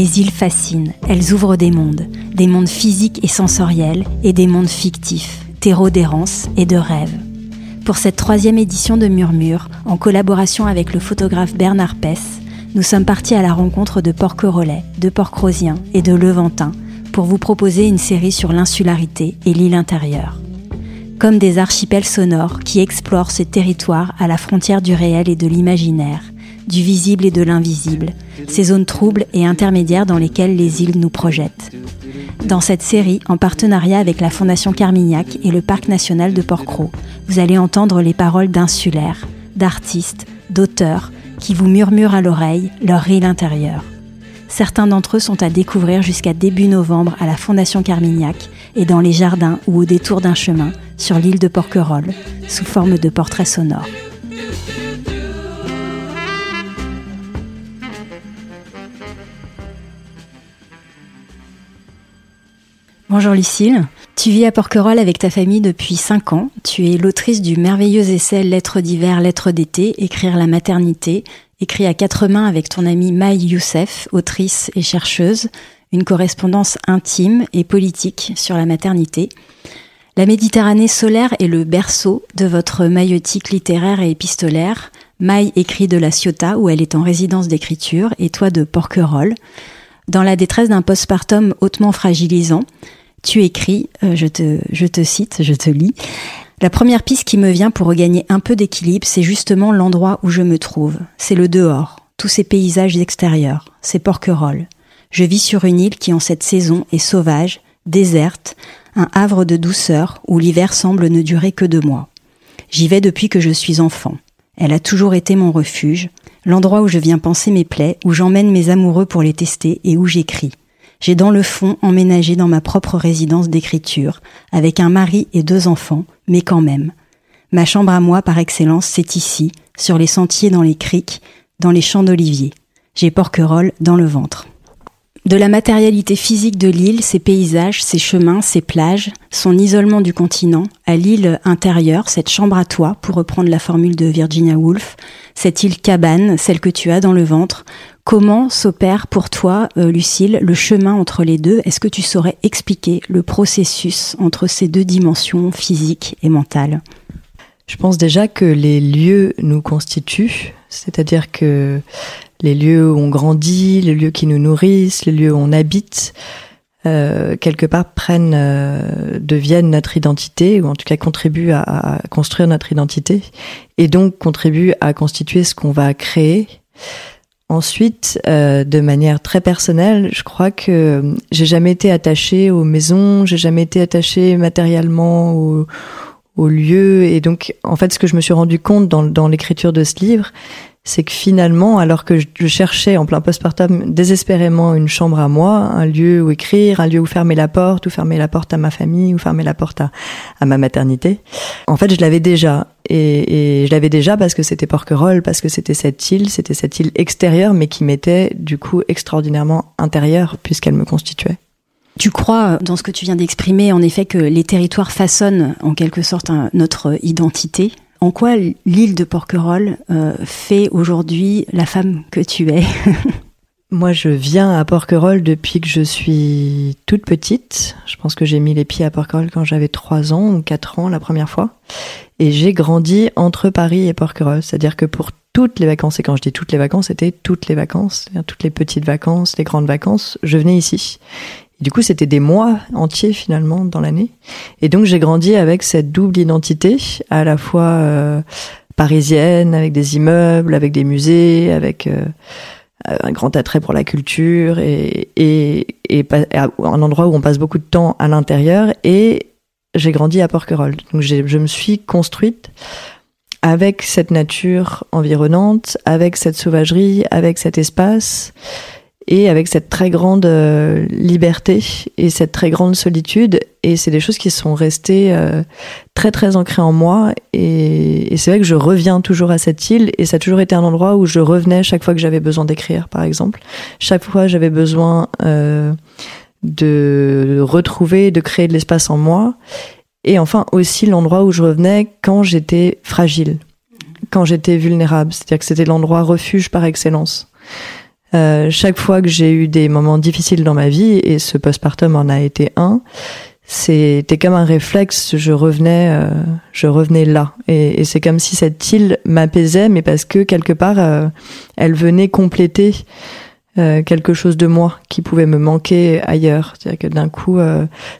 Les îles fascinent, elles ouvrent des mondes, des mondes physiques et sensoriels et des mondes fictifs, terreau d'errance et de rêve. Pour cette troisième édition de Murmure, en collaboration avec le photographe Bernard Pess, nous sommes partis à la rencontre de Porquerolais, de Porcrosien et de Levantin pour vous proposer une série sur l'insularité et l'île intérieure. Comme des archipels sonores qui explorent ce territoire à la frontière du réel et de l'imaginaire, du visible et de l'invisible, ces zones troubles et intermédiaires dans lesquelles les îles nous projettent. Dans cette série, en partenariat avec la Fondation Carmignac et le Parc national de Porquerolles, vous allez entendre les paroles d'insulaires, d'artistes, d'auteurs qui vous murmurent à l'oreille leur île intérieure. Certains d'entre eux sont à découvrir jusqu'à début novembre à la Fondation Carmignac et dans les jardins ou au détour d'un chemin sur l'île de Porquerolles, sous forme de portraits sonores. Bonjour Lucille. Tu vis à Porquerolles avec ta famille depuis 5 ans. Tu es l'autrice du merveilleux essai Lettres d'hiver, lettres d'été, écrire la maternité, écrit à quatre mains avec ton amie Maï Youssef, autrice et chercheuse, une correspondance intime et politique sur la maternité. La Méditerranée solaire est le berceau de votre maïotique littéraire et épistolaire. Maï écrit de la Ciotat où elle est en résidence d'écriture et toi de Porquerolles. Dans la détresse d'un postpartum hautement fragilisant, tu écris, euh, je, te, je te cite, je te lis, la première piste qui me vient pour regagner un peu d'équilibre, c'est justement l'endroit où je me trouve. C'est le dehors, tous ces paysages extérieurs, ces porquerolles. Je vis sur une île qui en cette saison est sauvage, déserte, un havre de douceur où l'hiver semble ne durer que deux mois. J'y vais depuis que je suis enfant. Elle a toujours été mon refuge, l'endroit où je viens penser mes plaies, où j'emmène mes amoureux pour les tester et où j'écris. J'ai dans le fond emménagé dans ma propre résidence d'écriture, avec un mari et deux enfants, mais quand même. Ma chambre à moi par excellence, c'est ici, sur les sentiers dans les criques, dans les champs d'oliviers. J'ai Porquerolles dans le ventre. De la matérialité physique de l'île, ses paysages, ses chemins, ses plages, son isolement du continent, à l'île intérieure, cette chambre à toi, pour reprendre la formule de Virginia Woolf, cette île cabane, celle que tu as dans le ventre, Comment s'opère pour toi, euh, Lucille, le chemin entre les deux? Est-ce que tu saurais expliquer le processus entre ces deux dimensions physiques et mentales Je pense déjà que les lieux nous constituent, c'est-à-dire que les lieux où on grandit, les lieux qui nous nourrissent, les lieux où on habite, euh, quelque part prennent, euh, deviennent notre identité, ou en tout cas contribuent à, construire notre identité, et donc contribuent à constituer ce qu'on va créer. Ensuite, euh, de manière très personnelle, je crois que euh, j'ai jamais été attachée aux maisons, j'ai jamais été attachée matériellement aux, lieux, et donc en fait, ce que je me suis rendu compte dans l'écriture de ce livre, c'est que finalement, alors que je cherchais en plein postpartum désespérément une chambre à moi, un lieu où écrire, un lieu où fermer la porte, où fermer la porte à ma famille, où fermer la porte à, à ma maternité, en fait, je l'avais déjà. Et, et je l'avais déjà parce que c'était Porquerolles, parce que c'était cette île, c'était cette île extérieure, mais qui m'était du coup extraordinairement intérieure puisqu'elle me constituait. Tu crois, dans ce que tu viens d'exprimer, en effet, que les territoires façonnent en quelque sorte notre identité? En quoi l'île de Porquerolles euh, fait aujourd'hui la femme que tu es Moi, je viens à Porquerolles depuis que je suis toute petite. Je pense que j'ai mis les pieds à Porquerolles quand j'avais 3 ans ou 4 ans la première fois. Et j'ai grandi entre Paris et Porquerolles. C'est-à-dire que pour toutes les vacances, et quand je dis toutes les vacances, c'était toutes les vacances, toutes les petites vacances, les grandes vacances, je venais ici du coup, c'était des mois entiers finalement dans l'année. Et donc, j'ai grandi avec cette double identité, à la fois euh, parisienne, avec des immeubles, avec des musées, avec euh, un grand attrait pour la culture et, et, et, un endroit où on passe beaucoup de temps à l'intérieur. Et j'ai grandi à Porquerolles. Donc, je me suis construite avec cette nature environnante, avec cette sauvagerie, avec cet espace et avec cette très grande euh, liberté et cette très grande solitude. Et c'est des choses qui sont restées euh, très très ancrées en moi. Et, c'est vrai que je reviens toujours à cette île et ça a toujours été un endroit où je revenais chaque fois que j'avais besoin d'écrire, par exemple. Chaque fois j'avais besoin euh, de retrouver, de créer de l'espace en moi. Et enfin aussi l'endroit où je revenais quand j'étais fragile, quand j'étais vulnérable. C'est-à-dire que c'était l'endroit refuge par excellence. Chaque fois que j'ai eu des moments difficiles dans ma vie, et ce postpartum en a été un, c'était comme un réflexe. Je revenais, euh, je revenais là, et, et c'est comme si cette île m'apaisait, mais parce que quelque part, euh, elle venait compléter euh, quelque chose de moi qui pouvait me manquer ailleurs. C'est-à-dire que d'un coup,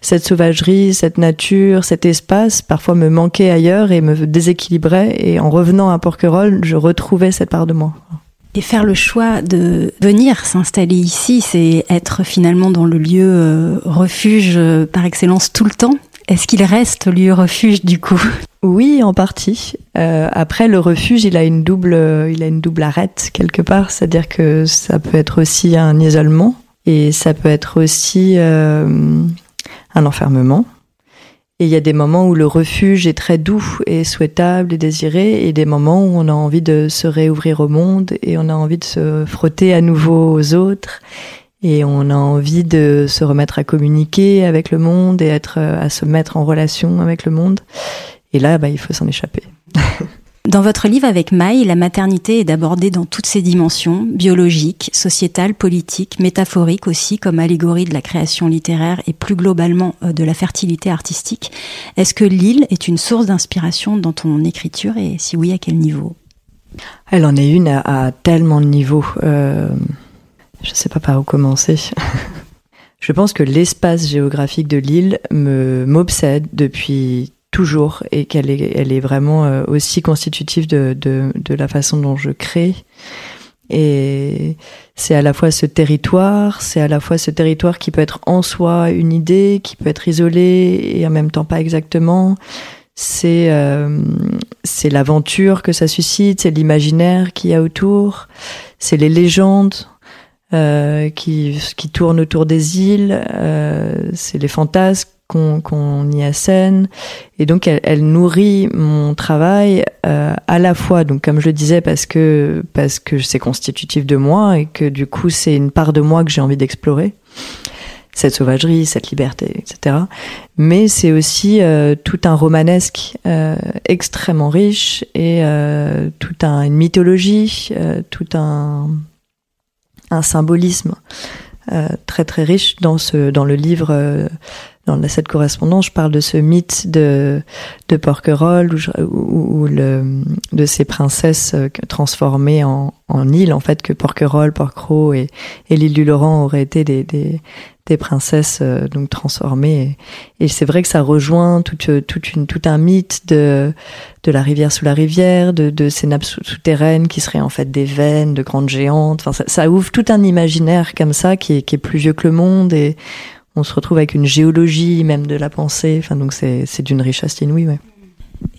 cette sauvagerie, cette nature, cet espace, parfois me manquait ailleurs et me déséquilibrait. Et en revenant à Porquerolles, je retrouvais cette part de moi. Et faire le choix de venir s'installer ici, c'est être finalement dans le lieu euh, refuge euh, par excellence tout le temps. Est-ce qu'il reste lieu refuge du coup? Oui, en partie. Euh, après, le refuge, il a une double, il a une double arête quelque part, c'est-à-dire que ça peut être aussi un isolement et ça peut être aussi un enfermement. Et il y a des moments où le refuge est très doux et souhaitable et désiré, et des moments où on a envie de se réouvrir au monde et on a envie de se frotter à nouveau aux autres. Et on a envie de se remettre à communiquer avec le monde et être, à se mettre en relation avec le monde. Et là, bah, il faut s'en échapper. Dans votre livre avec Maï, la maternité est abordée dans toutes ses dimensions, biologiques, sociétales, politiques, métaphoriques aussi, comme allégorie de la création littéraire et plus globalement euh, de la fertilité artistique. Est-ce que l'île est une source d'inspiration dans ton écriture et si oui, à quel niveau? Elle en est une à, tellement de niveaux. Euh, je ne sais pas par où commencer. je pense que l'espace géographique de l'île m'obsède depuis toujours et qu'elle est, elle est vraiment euh, aussi constitutive de, de, de, la façon dont je crée. Et c'est à la fois ce territoire, c'est à la fois ce territoire qui peut être en soi une idée, qui peut être isolé et en même temps pas exactement. C'est euh, l'aventure que ça suscite, c'est l'imaginaire qu'il y a autour, c'est les légendes euh, qui qui tournent autour des îles, euh, c'est les fantasmes qu'on y assène. Et donc, elle, elle nourrit mon travail euh, à la fois, donc comme je le disais, parce que parce que c'est constitutif de moi et que du coup, c'est une part de moi que j'ai envie d'explorer cette sauvagerie, cette liberté, etc. Mais c'est aussi euh, tout un romanesque euh, extrêmement riche et euh, tout un, une mythologie, euh, tout un, un symbolisme euh, très très riche dans ce dans le livre dans cette correspondance, je parle de ce mythe de, de Porquerolles, ou le, de ces princesses euh, transformées en, en îles, en fait, que Porquerolles, Porquerolles et, et l'île du Laurent auraient été des, des, des princesses euh, donc transformées. Et, c'est vrai que ça rejoint toute, toute une, tout un mythe de, de la rivière sous la rivière, de, de ces nappes souterraines qui seraient en fait des veines de grandes géantes. Enfin, ça, ça ouvre tout un imaginaire comme ça qui est, qui est plus vieux que le monde et on se retrouve avec une géologie même de la pensée. Enfin, donc c'est, d'une richesse inouïe.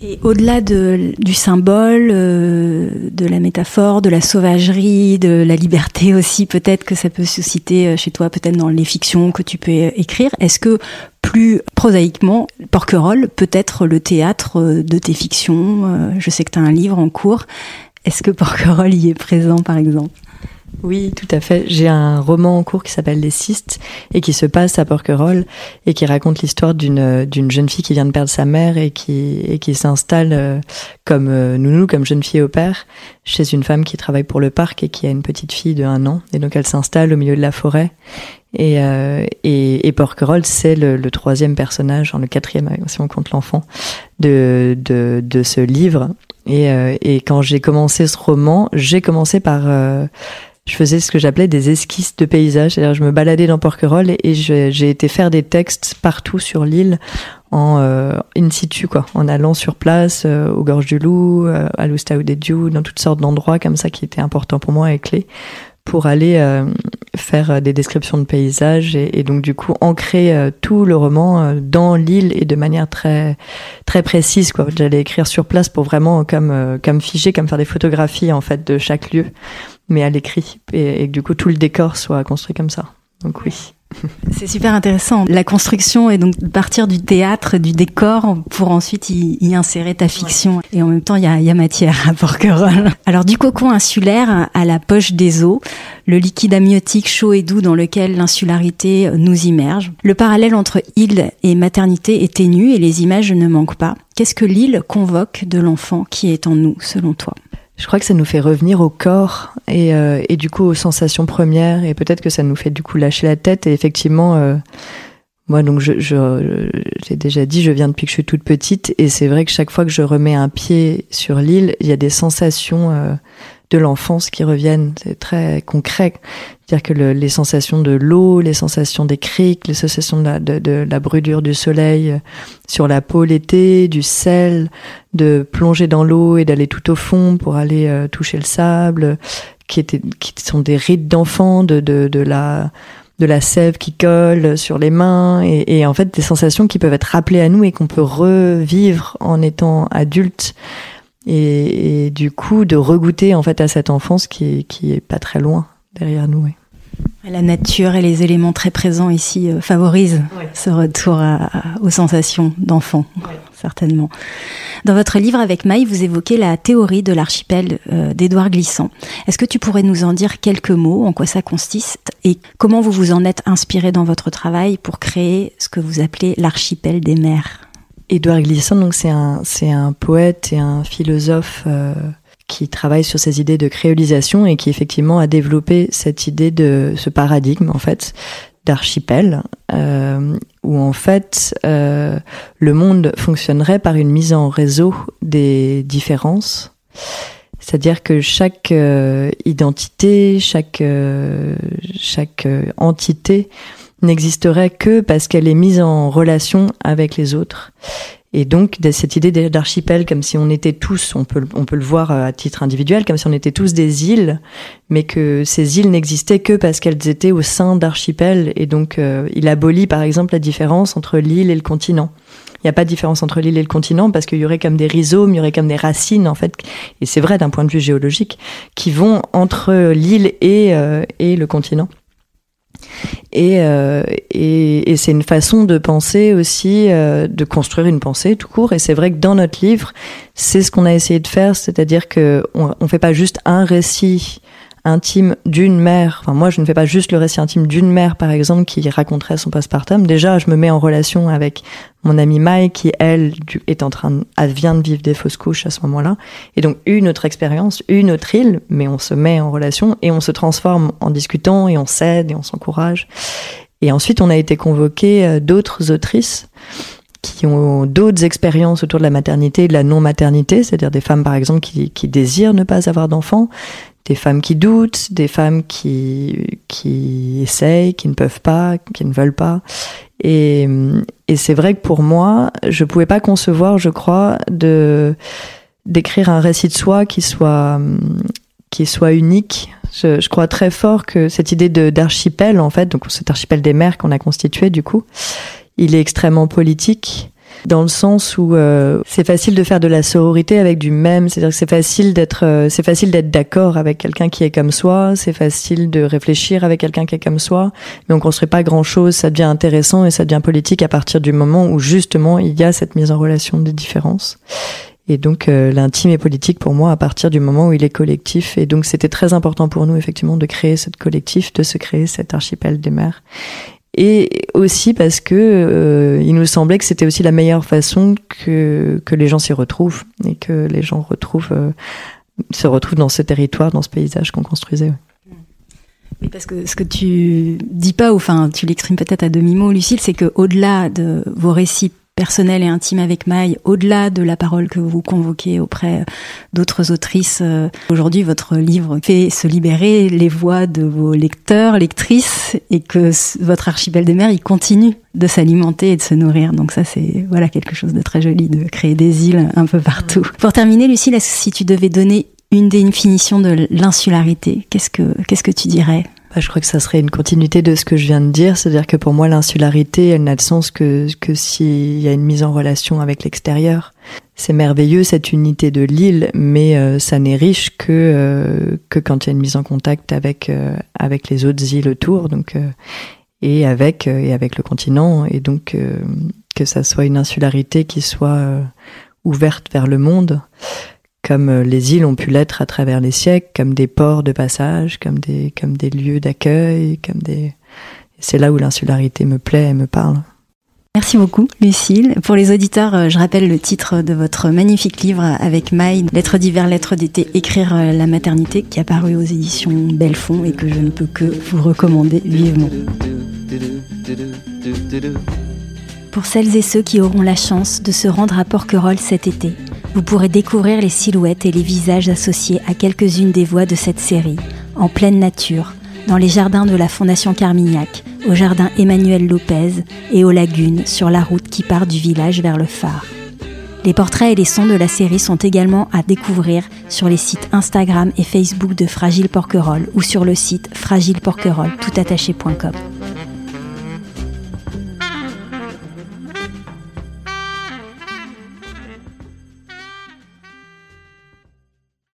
Et au-delà de, du symbole, euh, de la métaphore, de la sauvagerie, de la liberté aussi, peut-être que ça peut susciter euh, chez toi, peut-être dans les fictions que tu peux écrire. Est-ce que plus prosaïquement, Porquerolles peut être le théâtre euh, de tes fictions? Je sais que tu as un livre en cours. Est-ce que Porquerolles y est présent, par exemple? Oui, tout à fait. J'ai un roman en cours qui s'appelle Les Cystes et qui se passe à Porquerolles et qui raconte l'histoire d'une d'une jeune fille qui vient de perdre sa mère et qui et qui s'installe euh, comme euh, nounou, comme jeune fille au père, chez une femme qui travaille pour le parc et qui a une petite fille de un an. Et donc elle s'installe au milieu de la forêt. Et, euh, et, et Porquerolles, c'est le, le, troisième personnage, le quatrième si on compte l'enfant, de, de, de ce livre. Et, euh, et quand j'ai commencé ce roman, j'ai commencé par je faisais ce que j'appelais des esquisses de paysages. C'est-à-dire, je me baladais dans Porquerolles et, j'ai été faire des textes partout sur l'île en euh, in situ, quoi, en allant sur place, euh, aux Gorges du Loup, euh, à l'Oustao des Diou, dans toutes sortes d'endroits comme ça qui étaient importants pour moi et clés pour aller euh, faire des descriptions de paysages et, et donc du coup ancrer tout le roman dans l'île et de manière très très précise quoi. J'allais écrire sur place pour vraiment comme comme figer comme faire des photographies en fait de chaque lieu mais à l'écrit, et, que du coup tout le décor soit construit comme ça. Donc oui. C'est super intéressant. La construction est donc partir du théâtre, du décor, pour ensuite y, insérer ta fiction. Et en même temps, il y a, y a, matière à Porquerolles. Alors du cocon insulaire à la poche des eaux, le liquide amniotique chaud et doux dans lequel l'insularité nous immerge. Le parallèle entre île et maternité est ténu et les images ne manquent pas. Qu'est-ce que l'île convoque de l'enfant qui est en nous, selon toi? Je crois que ça nous fait revenir au corps et, euh, et du coup aux sensations premières et peut-être que ça nous fait du coup lâcher la tête et effectivement euh, moi donc je, je j'ai déjà dit je viens depuis que je suis toute petite et c'est vrai que chaque fois que je remets un pied sur l'île il y a des sensations euh, de l'enfance qui reviennent. C'est très concret. C'est-à-dire que le, les sensations de l'eau les sensations des criques les sensations de la, de, de la brûlure du soleil sur la peau l'été du sel de plonger dans l'eau et d'aller tout au fond pour aller euh, toucher le sable, qui étaient, qui sont des rites d'enfants, de, de, de la de la sève qui colle sur les mains et, et, en fait des sensations qui peuvent être rappelées à nous et qu'on peut revivre en étant adulte et, et, du coup de regoûter en fait à cette enfance qui, qui est pas très loin derrière nous. Ouais. La nature et les éléments très présents ici euh, favorisent ouais. ce retour à, à, aux sensations d'enfant, ouais. certainement. Dans votre livre avec Maï, vous évoquez la théorie de l'archipel euh, d'Édouard Glissant. Est-ce que tu pourrais nous en dire quelques mots, en quoi ça consiste et comment vous vous en êtes inspiré dans votre travail pour créer ce que vous appelez l'archipel des mers? Édouard Glissant, donc c'est un, c'est un poète et un philosophe euh qui travaille sur ces idées de créolisation et qui effectivement a développé cette idée de ce paradigme en fait d'archipel euh, où en fait euh, le monde fonctionnerait par une mise en réseau des différences. C'est-à-dire que chaque euh, identité chaque euh, chaque euh, entité n'existerait que parce qu'elle est mise en relation avec les autres. Et donc cette idée d'archipel comme si on était tous on peut on peut le voir à titre individuel comme si on était tous des îles mais que ces îles n'existaient que parce qu'elles étaient au sein d'archipel. Et donc euh, il abolit par exemple la différence entre l'île et le continent. Il n'y a pas de différence entre l'île et le continent parce qu'il y aurait comme des rhizomes il y aurait comme des racines en fait et c'est vrai d'un point de vue géologique qui vont entre l'île et euh, et le continent et, euh, et, et c'est une façon de penser aussi euh, de construire une pensée tout court. Et c'est vrai que dans notre livre c'est ce qu'on a essayé de faire c'est à dire que on, on fait pas juste un récit intime d'une mère. Enfin moi je ne fais pas juste le récit intime d'une mère par exemple qui raconterait son postpartum. Déjà je me mets en relation avec mon amie Mai qui elle est en train elle vient de vivre des fausses couches à ce moment là et donc une autre expérience une autre île mais on se met en relation et on se transforme en discutant et on cède et on s'encourage. Et ensuite on a été convoqué euh, d'autres autrices qui ont d'autres expériences autour de la maternité et de la non maternité c'est à dire des femmes par exemple qui, qui désirent ne pas avoir d'enfants des femmes qui doutent des femmes qui qui essayent qui ne peuvent pas qui ne veulent pas. Et, et c'est vrai que pour moi je pouvais pas concevoir je crois d'écrire un récit de soi qui soit qui soit unique. Je, je crois très fort que cette idée d'archipel en fait donc cet archipel des mers qu'on a constitué du coup il est extrêmement politique dans le sens où euh, c'est facile de faire de la sororité avec du même c'est à dire que c'est facile d'être euh, c'est facile d'être d'accord avec quelqu'un qui est comme soi c'est facile de réfléchir avec quelqu'un qui est comme soi mais on construit pas grand chose ça devient intéressant et ça devient politique à partir du moment où justement il y a cette mise en relation des différences. Et donc euh, l'intime est politique pour moi à partir du moment où il est collectif. Et donc c'était très important pour nous effectivement de créer cette collectif de se créer cet archipel des mers et aussi parce que euh, il nous semblait que c'était aussi la meilleure façon que, que les gens s'y retrouvent et que les gens retrouvent euh, se retrouvent dans ce territoire dans ce paysage qu'on construisait ouais. Oui, parce que ce que tu dis pas enfin tu l'exprimes peut-être à demi mot lucille c'est que au delà de vos récits personnel et intime avec Maï, au-delà de la parole que vous convoquez auprès d'autres autrices. Euh, aujourd'hui, votre livre fait se libérer les voix de vos lecteurs, lectrices, et que votre archipel des mers, il continue de s'alimenter et de se nourrir. Donc ça, c'est voilà quelque chose de très joli, de créer des îles un peu partout. Pour terminer, Lucille, si tu devais donner une définition de l'insularité, qu'est-ce que qu'est-ce que tu dirais? Bah, je crois que ça serait une continuité de ce que je viens de dire, c'est-à-dire que pour moi l'insularité, elle n'a de sens que, que s'il y a une mise en relation avec l'extérieur. C'est merveilleux cette unité de l'île, mais euh, ça n'est riche que, euh, que quand il y a une mise en contact avec, euh, avec les autres îles autour donc, euh, et, avec, euh, et avec le continent, et donc euh, que ça soit une insularité qui soit ouverte vers le monde comme euh, les îles ont pu l'être à travers les siècles, comme des ports de passage, comme des, comme des lieux d'accueil, comme des c'est là où l'insularité me plaît et me parle. Merci beaucoup, Lucille. Pour les auditeurs, euh, je rappelle le titre de votre magnifique livre avec Maï, Lettres d'hiver, lettres d'été, écrire euh, la maternité, qui a paru aux éditions Belfond et que je ne peux que vous recommander vivement. Pour celles et ceux qui auront la chance de se rendre à Porquerolles cet été, vous pourrez découvrir les silhouettes et les visages associés à quelques-unes des voix de cette série, en pleine nature, dans les jardins de la Fondation Carmignac, au jardin Emmanuel Lopez et aux lagunes sur la route qui part du village vers le phare. Les portraits et les sons de la série sont également à découvrir sur les sites Instagram et Facebook de Fragile Porquerolles ou sur le site fragileporquerolles toutattaché.com.